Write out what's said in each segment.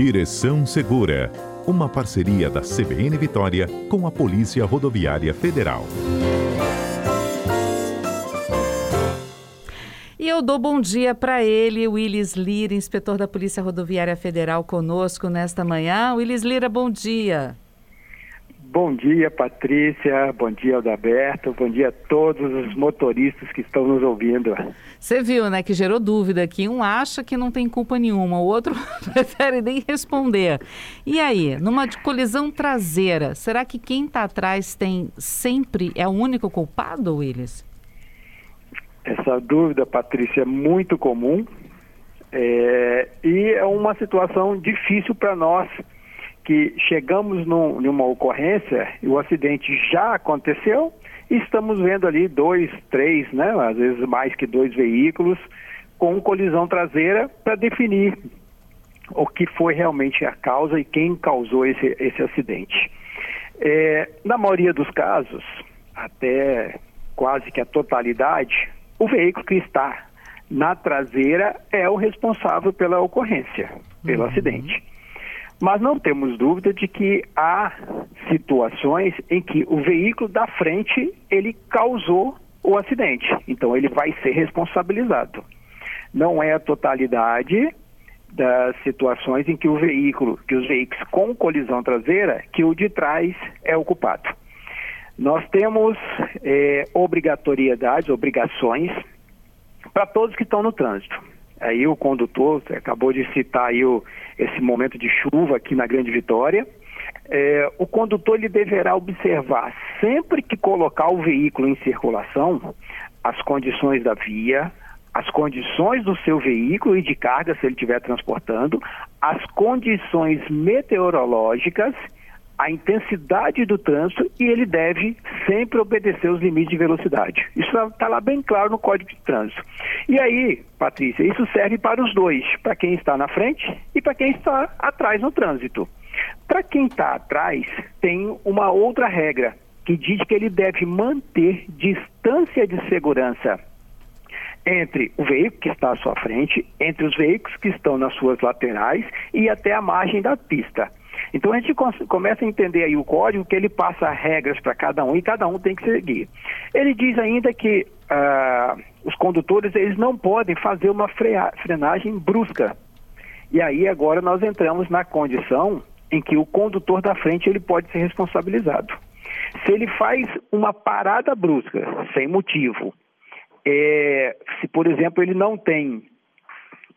Direção Segura, uma parceria da CBN Vitória com a Polícia Rodoviária Federal. E eu dou bom dia para ele, Willis Lira, inspetor da Polícia Rodoviária Federal, conosco nesta manhã. Willis Lira, bom dia. Bom dia, Patrícia. Bom dia, Aldaberto. Bom dia a todos os motoristas que estão nos ouvindo. Você viu, né, que gerou dúvida aqui. Um acha que não tem culpa nenhuma, o outro prefere nem responder. E aí, numa colisão traseira, será que quem está atrás tem sempre é o único culpado, Willis? Essa dúvida, Patrícia, é muito comum é, e é uma situação difícil para nós que chegamos num, numa ocorrência e o acidente já aconteceu e estamos vendo ali dois, três, né, às vezes mais que dois veículos com colisão traseira para definir o que foi realmente a causa e quem causou esse, esse acidente. É, na maioria dos casos, até quase que a totalidade, o veículo que está na traseira é o responsável pela ocorrência, pelo uhum. acidente. Mas não temos dúvida de que há situações em que o veículo da frente ele causou o acidente. Então ele vai ser responsabilizado. Não é a totalidade das situações em que o veículo, que os veículos com colisão traseira, que o de trás é o culpado. Nós temos é, obrigatoriedades, obrigações para todos que estão no trânsito. Aí o condutor, acabou de citar aí o, esse momento de chuva aqui na Grande Vitória. É, o condutor ele deverá observar sempre que colocar o veículo em circulação as condições da via, as condições do seu veículo e de carga, se ele estiver transportando, as condições meteorológicas a intensidade do trânsito e ele deve sempre obedecer os limites de velocidade. Isso está lá bem claro no Código de Trânsito. E aí, Patrícia, isso serve para os dois, para quem está na frente e para quem está atrás no trânsito. Para quem está atrás, tem uma outra regra que diz que ele deve manter distância de segurança entre o veículo que está à sua frente, entre os veículos que estão nas suas laterais e até a margem da pista. Então a gente começa a entender aí o código que ele passa regras para cada um e cada um tem que seguir. Ele diz ainda que uh, os condutores eles não podem fazer uma frenagem brusca. E aí agora nós entramos na condição em que o condutor da frente ele pode ser responsabilizado. Se ele faz uma parada brusca, sem motivo, é, se por exemplo ele não tem,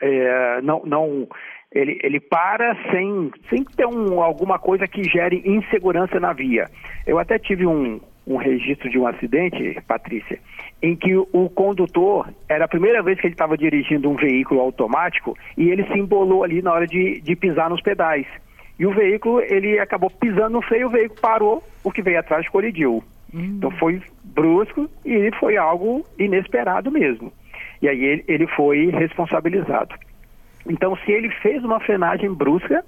é, não, não ele, ele para sem, sem ter um, alguma coisa que gere insegurança na via. Eu até tive um, um registro de um acidente, Patrícia, em que o condutor, era a primeira vez que ele estava dirigindo um veículo automático e ele se embolou ali na hora de, de pisar nos pedais. E o veículo, ele acabou pisando no freio, o veículo parou, o que veio atrás colidiu. Hum. Então foi brusco e foi algo inesperado mesmo. E aí ele, ele foi responsabilizado. Então, se ele fez uma frenagem brusca,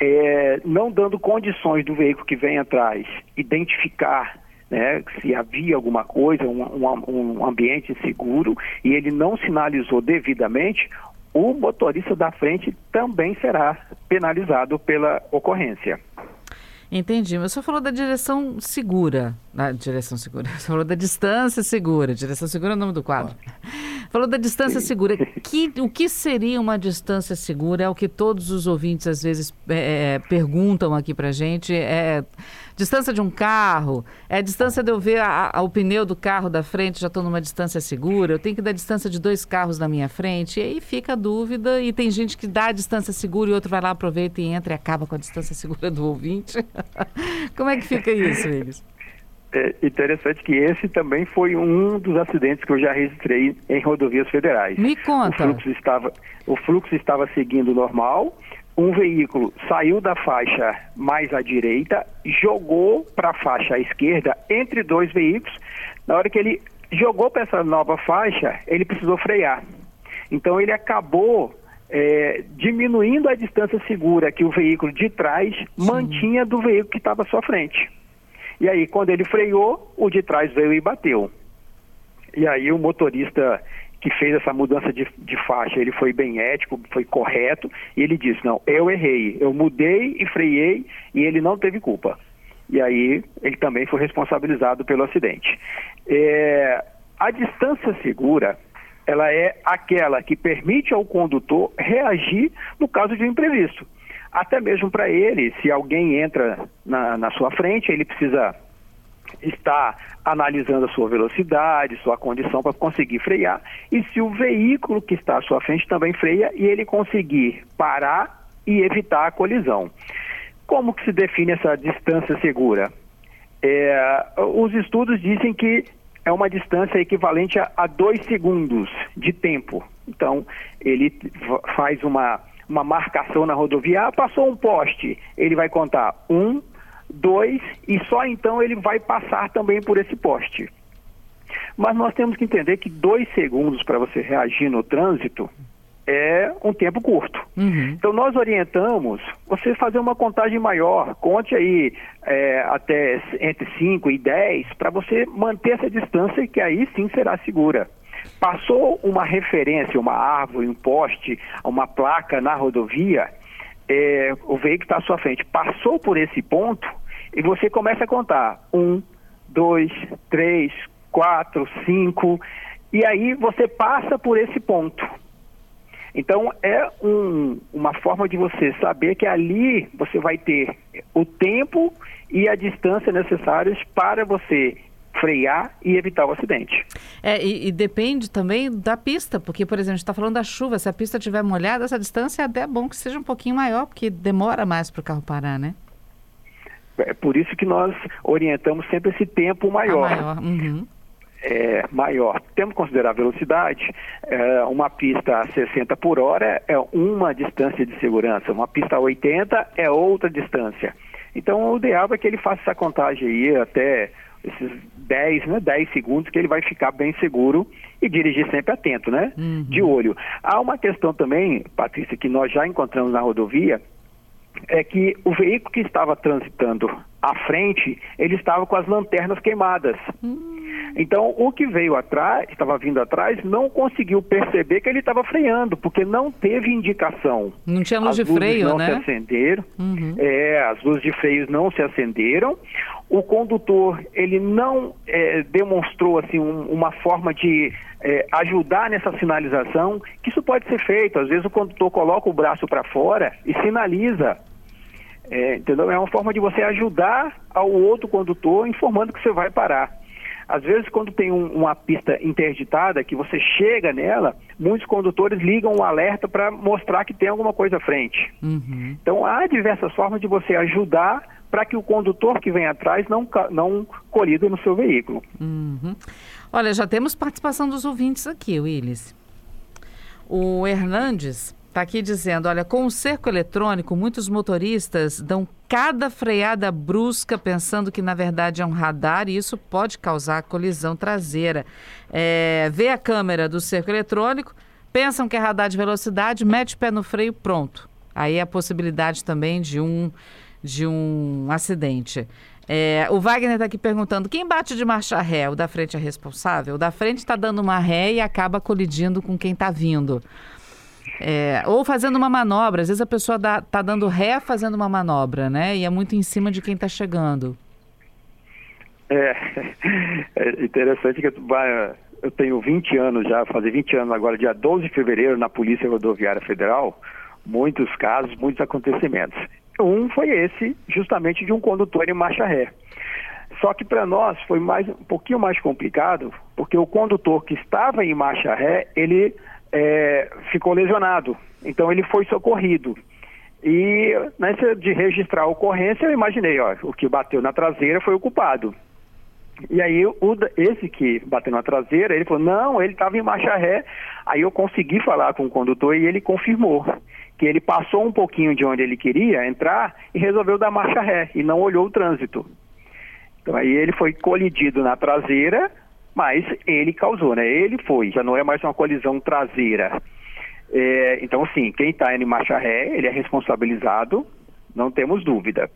é, não dando condições do veículo que vem atrás identificar né, se havia alguma coisa, um, um, um ambiente seguro, e ele não sinalizou devidamente, o motorista da frente também será penalizado pela ocorrência. Entendi, mas você falou da direção segura, da direção segura, você falou da distância segura, direção segura é o nome do quadro. Falou da distância segura. Que, o que seria uma distância segura? É o que todos os ouvintes às vezes é, é perguntam aqui pra gente. É distância de um carro? É a distância de eu ver a, a, o pneu do carro da frente, já estou numa distância segura? Eu tenho que dar distância de dois carros na minha frente? E aí fica a dúvida. E tem gente que dá a distância segura e outro vai lá, aproveita e entra e acaba com a distância segura do ouvinte. Como é que fica isso, eles? É interessante que esse também foi um dos acidentes que eu já registrei em rodovias federais. Me conta. O fluxo estava, o fluxo estava seguindo normal, um veículo saiu da faixa mais à direita, jogou para a faixa à esquerda entre dois veículos. Na hora que ele jogou para essa nova faixa, ele precisou frear. Então ele acabou é, diminuindo a distância segura que o veículo de trás Sim. mantinha do veículo que estava à sua frente. E aí, quando ele freou, o de trás veio e bateu. E aí o motorista que fez essa mudança de, de faixa, ele foi bem ético, foi correto, e ele disse, não, eu errei, eu mudei e freiei, e ele não teve culpa. E aí ele também foi responsabilizado pelo acidente. É, a distância segura, ela é aquela que permite ao condutor reagir no caso de um imprevisto. Até mesmo para ele, se alguém entra na, na sua frente, ele precisa está analisando a sua velocidade, sua condição para conseguir frear, e se o veículo que está à sua frente também freia e ele conseguir parar e evitar a colisão. Como que se define essa distância segura? É, os estudos dizem que é uma distância equivalente a, a dois segundos de tempo. Então, ele faz uma, uma marcação na rodovia, ah, passou um poste, ele vai contar um, dois, e só então ele vai passar também por esse poste. Mas nós temos que entender que dois segundos para você reagir no trânsito é um tempo curto. Uhum. Então nós orientamos você fazer uma contagem maior, conte aí é, até entre 5 e 10 para você manter essa distância que aí sim será segura. Passou uma referência, uma árvore, um poste, uma placa na rodovia, é, o veículo está à sua frente, passou por esse ponto e você começa a contar um, dois, três, quatro, cinco, e aí você passa por esse ponto. Então é um, uma forma de você saber que ali você vai ter o tempo e a distância necessários para você frear e evitar o acidente. É, e, e, depende também da pista, porque, por exemplo, a gente está falando da chuva, se a pista estiver molhada, essa distância é até bom que seja um pouquinho maior, porque demora mais para o carro parar, né? É por isso que nós orientamos sempre esse tempo maior. maior. Uhum. É, maior. Temos que considerar a velocidade. É, uma pista a 60 por hora é uma distância de segurança, uma pista a 80 é outra distância. Então, o ideal é que ele faça essa contagem aí até esses 10, né, 10 segundos que ele vai ficar bem seguro e dirigir sempre atento, né? Uhum. De olho. Há uma questão também, Patrícia, que nós já encontramos na rodovia, é que o veículo que estava transitando à frente, ele estava com as lanternas queimadas. Uhum. Então, o que veio atrás, estava vindo atrás, não conseguiu perceber que ele estava freando, porque não teve indicação. Não tinha luz as de freio, não né? Não se acenderam. Uhum. É, as luzes de freio não se acenderam. O condutor, ele não é, demonstrou assim um, uma forma de é, ajudar nessa sinalização, que isso pode ser feito. Às vezes o condutor coloca o braço para fora e sinaliza é, entendeu? É uma forma de você ajudar ao outro condutor informando que você vai parar. Às vezes, quando tem um, uma pista interditada, que você chega nela, muitos condutores ligam um alerta para mostrar que tem alguma coisa à frente. Uhum. Então, há diversas formas de você ajudar para que o condutor que vem atrás não, não colida no seu veículo. Uhum. Olha, já temos participação dos ouvintes aqui, Willis. O Hernandes Está aqui dizendo: olha, com o cerco eletrônico, muitos motoristas dão cada freada brusca pensando que na verdade é um radar e isso pode causar colisão traseira. É, vê a câmera do cerco eletrônico, pensam que é radar de velocidade, mete o pé no freio, pronto. Aí é a possibilidade também de um, de um acidente. É, o Wagner está aqui perguntando: quem bate de marcha ré? O da frente é responsável? O da frente está dando uma ré e acaba colidindo com quem está vindo. É, ou fazendo uma manobra, às vezes a pessoa está dando ré fazendo uma manobra, né? E é muito em cima de quem está chegando. É, é interessante que eu tenho 20 anos já, fazer 20 anos agora, dia 12 de fevereiro, na Polícia Rodoviária Federal, muitos casos, muitos acontecimentos. Um foi esse, justamente de um condutor em marcha ré. Só que para nós foi mais um pouquinho mais complicado, porque o condutor que estava em marcha ré, ele é, ficou lesionado. Então ele foi socorrido. E nessa de registrar a ocorrência, eu imaginei, ó, o que bateu na traseira foi o culpado. E aí o, esse que bateu na traseira, ele falou, não, ele estava em marcha ré. Aí eu consegui falar com o condutor e ele confirmou que ele passou um pouquinho de onde ele queria entrar e resolveu dar marcha ré e não olhou o trânsito. Então aí ele foi colidido na traseira, mas ele causou, né? Ele foi, já não é mais uma colisão traseira. É, então, sim, quem está em marcha ré, ele é responsabilizado, não temos dúvida.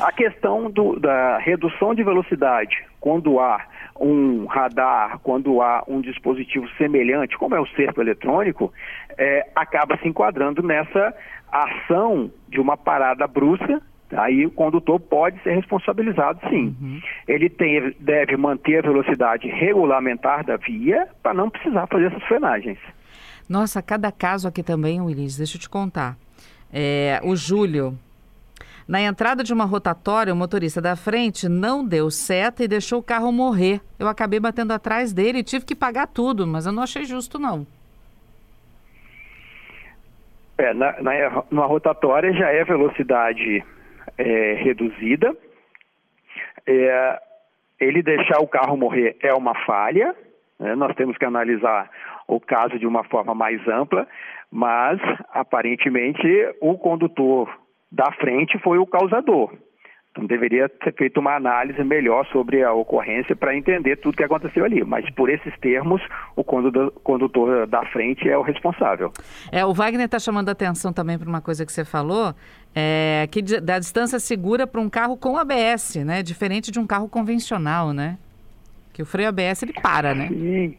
A questão do, da redução de velocidade quando há um radar, quando há um dispositivo semelhante, como é o cerco eletrônico, é, acaba se enquadrando nessa ação de uma parada brusca Aí o condutor pode ser responsabilizado, sim. Uhum. Ele tem, deve manter a velocidade regulamentar da via para não precisar fazer essas frenagens. Nossa, cada caso aqui também, Willis, deixa eu te contar. É, o Júlio, na entrada de uma rotatória, o motorista da frente não deu seta e deixou o carro morrer. Eu acabei batendo atrás dele e tive que pagar tudo, mas eu não achei justo, não. É, na, na, numa rotatória já é velocidade é, reduzida. É, ele deixar o carro morrer é uma falha, né? nós temos que analisar o caso de uma forma mais ampla, mas aparentemente o condutor da frente foi o causador. Então deveria ser feita uma análise melhor sobre a ocorrência para entender tudo que aconteceu ali. Mas por esses termos, o condutor da frente é o responsável. É, o Wagner está chamando a atenção também para uma coisa que você falou, é, que da distância segura para um carro com ABS, né? Diferente de um carro convencional, né? Que o freio ABS ele para, né? Sim.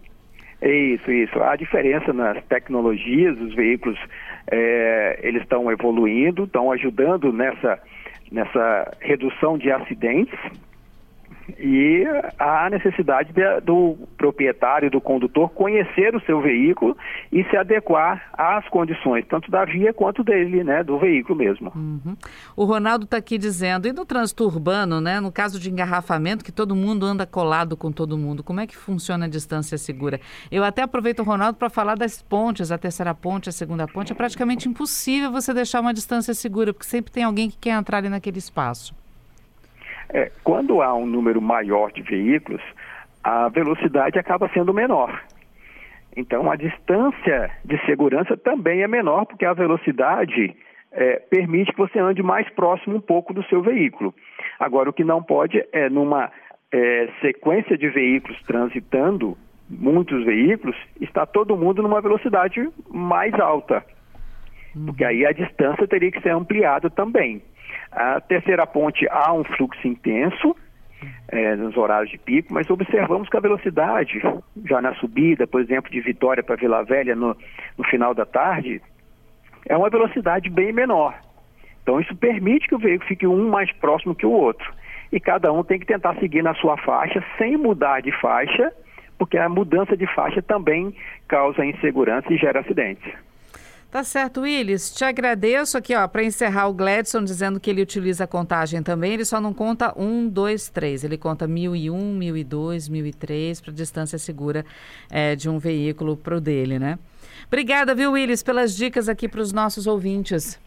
É isso, isso. A diferença nas tecnologias, os veículos é, eles estão evoluindo, estão ajudando nessa nessa redução de acidentes e a necessidade de, do proprietário, do condutor, conhecer o seu veículo e se adequar às condições, tanto da via quanto dele, né, do veículo mesmo. Uhum. O Ronaldo está aqui dizendo, e no trânsito urbano, né, no caso de engarrafamento, que todo mundo anda colado com todo mundo, como é que funciona a distância segura? Eu até aproveito o Ronaldo para falar das pontes, a terceira ponte, a segunda ponte, é praticamente impossível você deixar uma distância segura, porque sempre tem alguém que quer entrar ali naquele espaço. É, quando há um número maior de veículos, a velocidade acaba sendo menor. Então, a distância de segurança também é menor, porque a velocidade é, permite que você ande mais próximo um pouco do seu veículo. Agora, o que não pode é, numa é, sequência de veículos transitando, muitos veículos, está todo mundo numa velocidade mais alta. Porque aí a distância teria que ser ampliada também. A terceira ponte há um fluxo intenso é, nos horários de pico, mas observamos que a velocidade, já na subida, por exemplo, de Vitória para Vila Velha no, no final da tarde, é uma velocidade bem menor. Então isso permite que o veículo fique um mais próximo que o outro. E cada um tem que tentar seguir na sua faixa sem mudar de faixa, porque a mudança de faixa também causa insegurança e gera acidentes. Tá certo, Willis. Te agradeço aqui, ó, para encerrar o Gladson dizendo que ele utiliza a contagem também. Ele só não conta um, dois, três. Ele conta mil e um, mil e dois, mil e três para distância segura é, de um veículo para o dele, né? Obrigada, viu, Willis, pelas dicas aqui para os nossos ouvintes.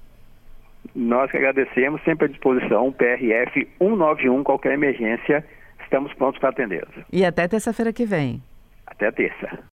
Nós que agradecemos, sempre à disposição, PRF 191, qualquer emergência, estamos prontos para atender. E até terça-feira que vem. Até terça.